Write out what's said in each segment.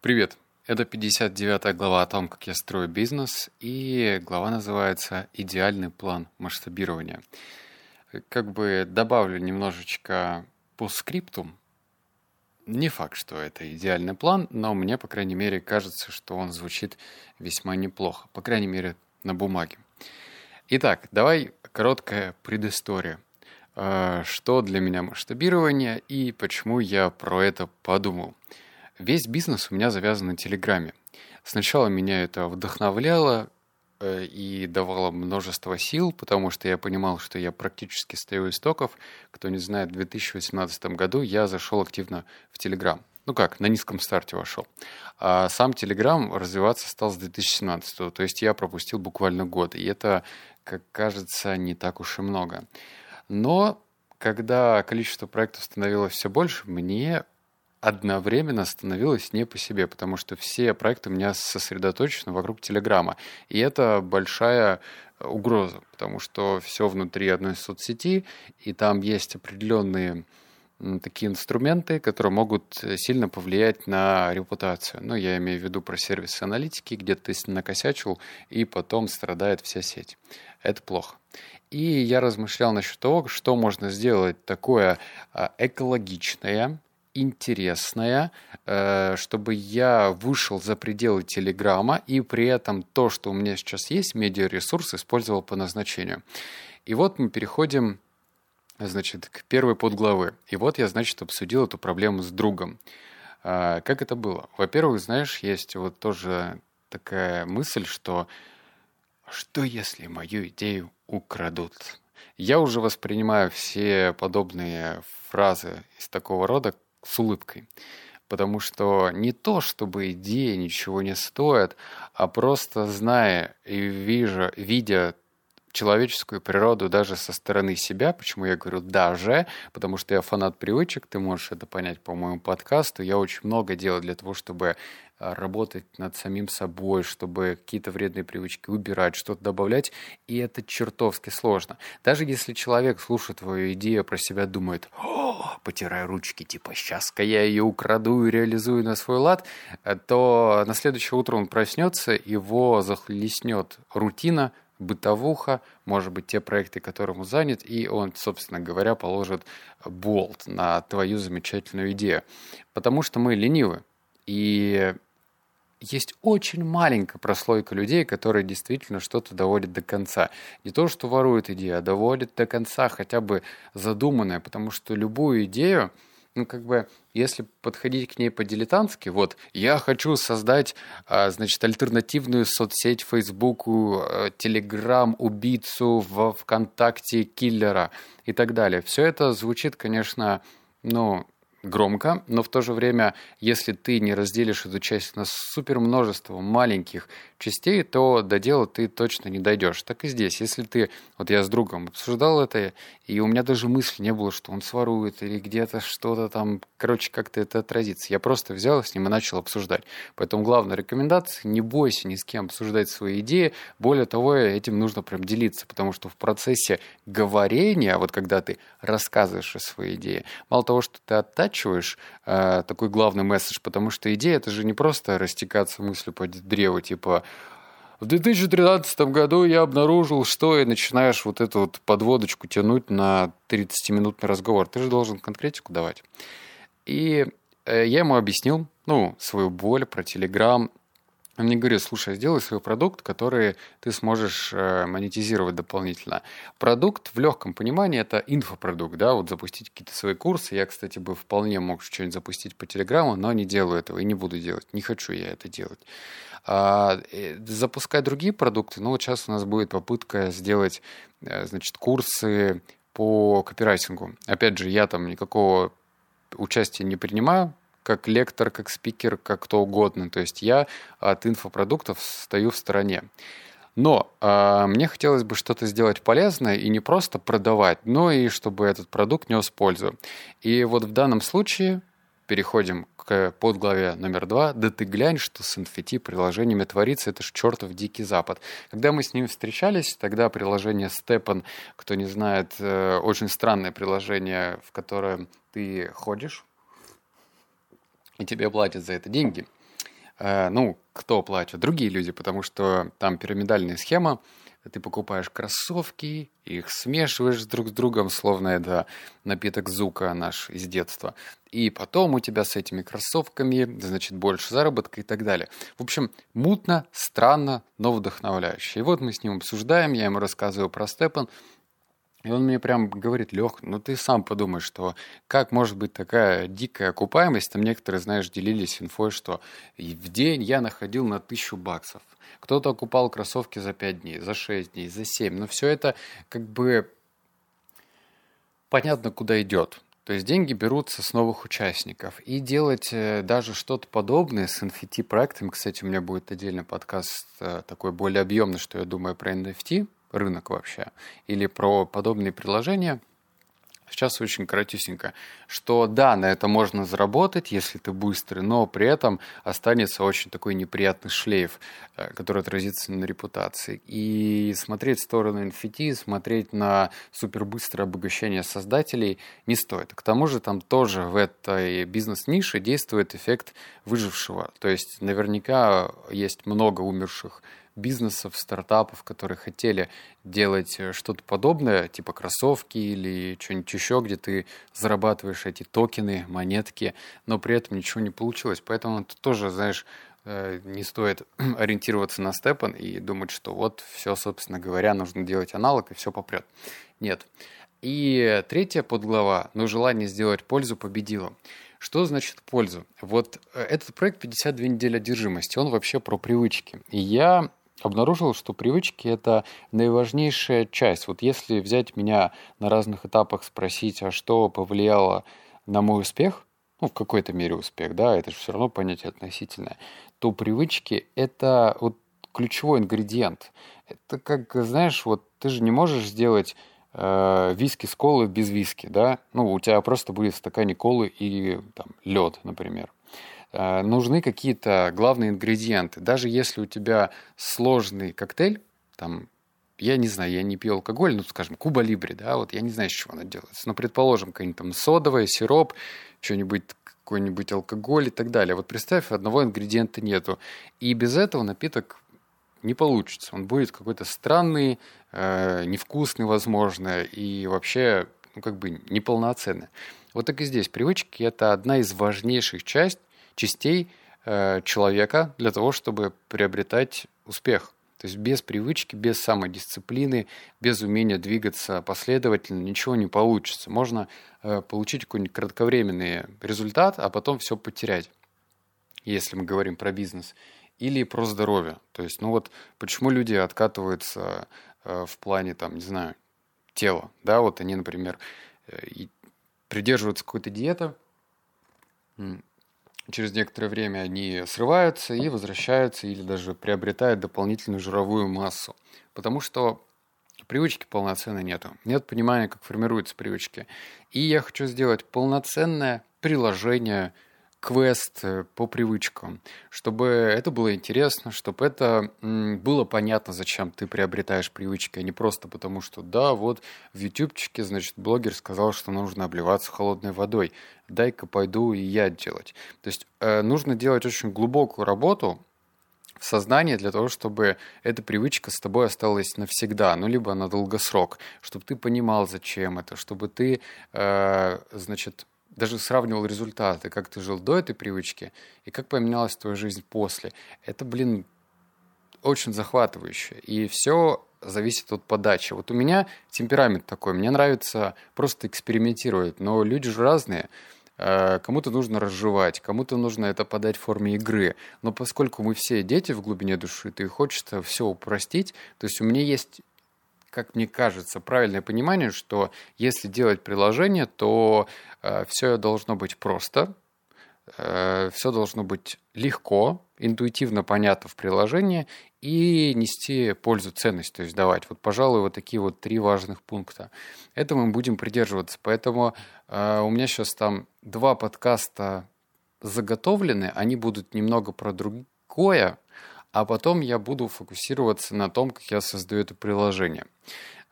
Привет! Это 59 глава о том, как я строю бизнес, и глава называется «Идеальный план масштабирования». Как бы добавлю немножечко по скрипту. Не факт, что это идеальный план, но мне, по крайней мере, кажется, что он звучит весьма неплохо, по крайней мере, на бумаге. Итак, давай короткая предыстория. Э, что для меня масштабирование и почему я про это подумал – Весь бизнес у меня завязан на Телеграме. Сначала меня это вдохновляло э, и давало множество сил, потому что я понимал, что я практически стою у истоков. Кто не знает, в 2018 году я зашел активно в Телеграм. Ну как, на низком старте вошел. А сам Телеграм развиваться стал с 2017, то есть я пропустил буквально год, и это, как кажется, не так уж и много. Но когда количество проектов становилось все больше, мне одновременно становилось не по себе, потому что все проекты у меня сосредоточены вокруг Телеграма. И это большая угроза, потому что все внутри одной соцсети, и там есть определенные такие инструменты, которые могут сильно повлиять на репутацию. Ну, я имею в виду про сервисы аналитики, где ты накосячил, и потом страдает вся сеть. Это плохо. И я размышлял насчет того, что можно сделать такое а, экологичное, интересное, э, чтобы я вышел за пределы Телеграма и при этом то, что у меня сейчас есть, медиаресурс, использовал по назначению. И вот мы переходим значит, к первой подглавы. И вот я, значит, обсудил эту проблему с другом. А, как это было? Во-первых, знаешь, есть вот тоже такая мысль, что что если мою идею украдут? Я уже воспринимаю все подобные фразы из такого рода с улыбкой. Потому что не то, чтобы идея ничего не стоит, а просто зная и вижу, видя человеческую природу даже со стороны себя. Почему я говорю «даже», потому что я фанат привычек, ты можешь это понять по моему подкасту. Я очень много делаю для того, чтобы работать над самим собой, чтобы какие-то вредные привычки убирать, что-то добавлять, и это чертовски сложно. Даже если человек, слушает твою идею, про себя думает, О, потирая ручки, типа, сейчас-ка я ее украду и реализую на свой лад, э, то на следующее утро он проснется, его захлестнет рутина, бытовуха, может быть, те проекты, которым он занят, и он, собственно говоря, положит болт на твою замечательную идею. Потому что мы ленивы. И есть очень маленькая прослойка людей, которые действительно что-то доводят до конца. Не то, что воруют идею, а доводят до конца хотя бы задуманное, потому что любую идею, ну, как бы, если подходить к ней по-дилетантски, вот, я хочу создать, а, значит, альтернативную соцсеть Фейсбуку, Телеграм, убийцу в ВКонтакте, киллера и так далее. Все это звучит, конечно, ну, громко, но в то же время, если ты не разделишь эту часть на супер множество маленьких частей, то до дела ты точно не дойдешь. Так и здесь. Если ты, вот я с другом обсуждал это, и у меня даже мысли не было, что он сворует или где-то что-то там, короче, как-то это отразится. Я просто взял с ним и начал обсуждать. Поэтому главная рекомендация, не бойся ни с кем обсуждать свои идеи. Более того, этим нужно прям делиться, потому что в процессе говорения, вот когда ты рассказываешь о своей идее, мало того, что ты оттачиваешь э, такой главный месседж, потому что идея это же не просто растекаться мыслью по древу, типа в 2013 году я обнаружил, что и начинаешь вот эту вот подводочку тянуть на 30-минутный разговор. Ты же должен конкретику давать. И э, я ему объяснил, ну, свою боль про Телеграм, он мне говорит, слушай, сделай свой продукт, который ты сможешь э, монетизировать дополнительно. Продукт в легком понимании это инфопродукт, да, вот запустить какие-то свои курсы. Я, кстати, бы вполне мог что-нибудь запустить по Телеграму, но не делаю этого и не буду делать. Не хочу я это делать. А, э, запускать другие продукты, ну вот сейчас у нас будет попытка сделать, э, значит, курсы по копирайтингу. Опять же, я там никакого участия не принимаю, как лектор, как спикер, как кто угодно. То есть я от инфопродуктов стою в стороне. Но э, мне хотелось бы что-то сделать полезное и не просто продавать, но и чтобы этот продукт нес пользу. И вот в данном случае переходим к подглаве номер два. Да ты глянь, что с NFT приложениями творится, это ж чертов дикий запад. Когда мы с ними встречались, тогда приложение Степан, кто не знает, э, очень странное приложение, в которое ты ходишь, и тебе платят за это деньги. Э, ну, кто платит? Другие люди, потому что там пирамидальная схема, ты покупаешь кроссовки, их смешиваешь друг с другом, словно это напиток Зука наш из детства. И потом у тебя с этими кроссовками, значит, больше заработка и так далее. В общем, мутно, странно, но вдохновляюще. И вот мы с ним обсуждаем, я ему рассказываю про Степан, и он мне прям говорит, Лех, ну ты сам подумай, что как может быть такая дикая окупаемость? Там некоторые, знаешь, делились инфой, что в день я находил на тысячу баксов. Кто-то окупал кроссовки за 5 дней, за 6 дней, за 7. Но все это как бы понятно, куда идет. То есть деньги берутся с новых участников. И делать э, даже что-то подобное с NFT проектами, кстати, у меня будет отдельный подкаст э, такой более объемный, что я думаю про NFT, рынок вообще, или про подобные приложения, Сейчас очень коротюсенько, что да, на это можно заработать, если ты быстрый, но при этом останется очень такой неприятный шлейф, э, который отразится на репутации. И смотреть в сторону NFT, смотреть на супербыстрое обогащение создателей не стоит. К тому же там тоже в этой бизнес-нише действует эффект выжившего. То есть наверняка есть много умерших бизнесов, стартапов, которые хотели делать э, что-то подобное, типа кроссовки или что-нибудь еще, где ты зарабатываешь эти токены, монетки, но при этом ничего не получилось. Поэтому это тоже, знаешь, э, не стоит ориентироваться на степан и думать, что вот все, собственно говоря, нужно делать аналог и все попрет. Нет. И третья подглава, но желание сделать пользу победило. Что значит пользу? Вот э, этот проект 52 недели одержимости, он вообще про привычки. И я обнаружил, что привычки – это наиважнейшая часть. Вот если взять меня на разных этапах, спросить, а что повлияло на мой успех, ну, в какой-то мере успех, да, это же все равно понятие относительное, то привычки – это вот ключевой ингредиент. Это как, знаешь, вот ты же не можешь сделать э, виски с колой без виски, да? Ну, у тебя просто будет в стакане колы и там лед, например. Э, нужны какие-то главные ингредиенты. Даже если у тебя сложный коктейль, там, я не знаю, я не пью алкоголь, ну, скажем, Куба Либри, да, вот я не знаю, с чего она делается. Но, предположим, какой-нибудь там содовый, сироп, что-нибудь какой-нибудь алкоголь и так далее. Вот представь, одного ингредиента нету. И без этого напиток не получится. Он будет какой-то странный, э, невкусный, возможно, и вообще, ну, как бы неполноценный. Вот так и здесь. Привычки – это одна из важнейших частей частей э, человека для того, чтобы приобретать успех. То есть без привычки, без самодисциплины, без умения двигаться последовательно ничего не получится. Можно э, получить какой-нибудь кратковременный результат, а потом все потерять, если мы говорим про бизнес. Или про здоровье. То есть, ну вот почему люди откатываются э, в плане, там, не знаю, тела. Да, вот они, например, придерживаются какой-то диеты, через некоторое время они срываются и возвращаются или даже приобретают дополнительную жировую массу. Потому что привычки полноценной нету. Нет понимания, как формируются привычки. И я хочу сделать полноценное приложение квест э, по привычкам, чтобы это было интересно, чтобы это было понятно, зачем ты приобретаешь привычки, а не просто потому, что да, вот в ютубчике, значит, блогер сказал, что нужно обливаться холодной водой, дай-ка пойду и я делать. То есть э, нужно делать очень глубокую работу, в сознании для того, чтобы эта привычка с тобой осталась навсегда, ну, либо на долгосрок, чтобы ты понимал, зачем это, чтобы ты, э, значит, даже сравнивал результаты, как ты жил до этой привычки и как поменялась твоя жизнь после. Это, блин, очень захватывающе. И все зависит от подачи. Вот у меня темперамент такой. Мне нравится просто экспериментировать. Но люди же разные. Э, кому-то нужно разжевать, кому-то нужно это подать в форме игры. Но поскольку мы все дети в глубине души, то и хочется все упростить, то есть у меня есть как мне кажется, правильное понимание, что если делать приложение, то э, все должно быть просто, э, все должно быть легко, интуитивно понятно в приложении и нести пользу, ценность, то есть давать. Вот, пожалуй, вот такие вот три важных пункта. Это мы будем придерживаться. Поэтому э, у меня сейчас там два подкаста заготовлены, они будут немного про другое, а потом я буду фокусироваться на том, как я создаю это приложение.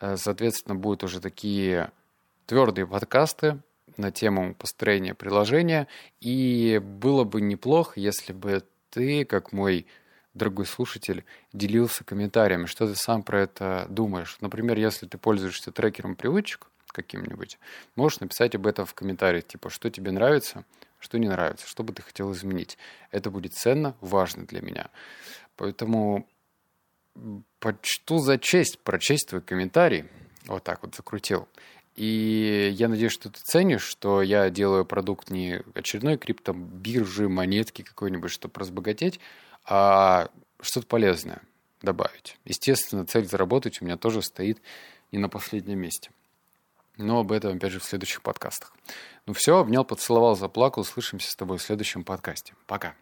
Э, соответственно, будут уже такие твердые подкасты на тему построения приложения, и было бы неплохо, если бы ты, как мой дорогой слушатель, делился комментариями, что ты сам про это думаешь. Например, если ты пользуешься трекером привычек каким-нибудь, можешь написать об этом в комментариях, типа, что тебе нравится, что не нравится, что бы ты хотел изменить. Это будет ценно, важно для меня. Поэтому почту за честь прочесть твой комментарий. Вот так вот закрутил. И я надеюсь, что ты ценишь, что я делаю продукт не очередной крипто, биржи, монетки какой-нибудь, чтобы разбогатеть, а что-то полезное добавить. Естественно, цель заработать у меня тоже стоит не на последнем месте. Но об этом, опять же, в следующих подкастах. Ну все, обнял, поцеловал, заплакал. Услышимся с тобой в следующем подкасте. Пока.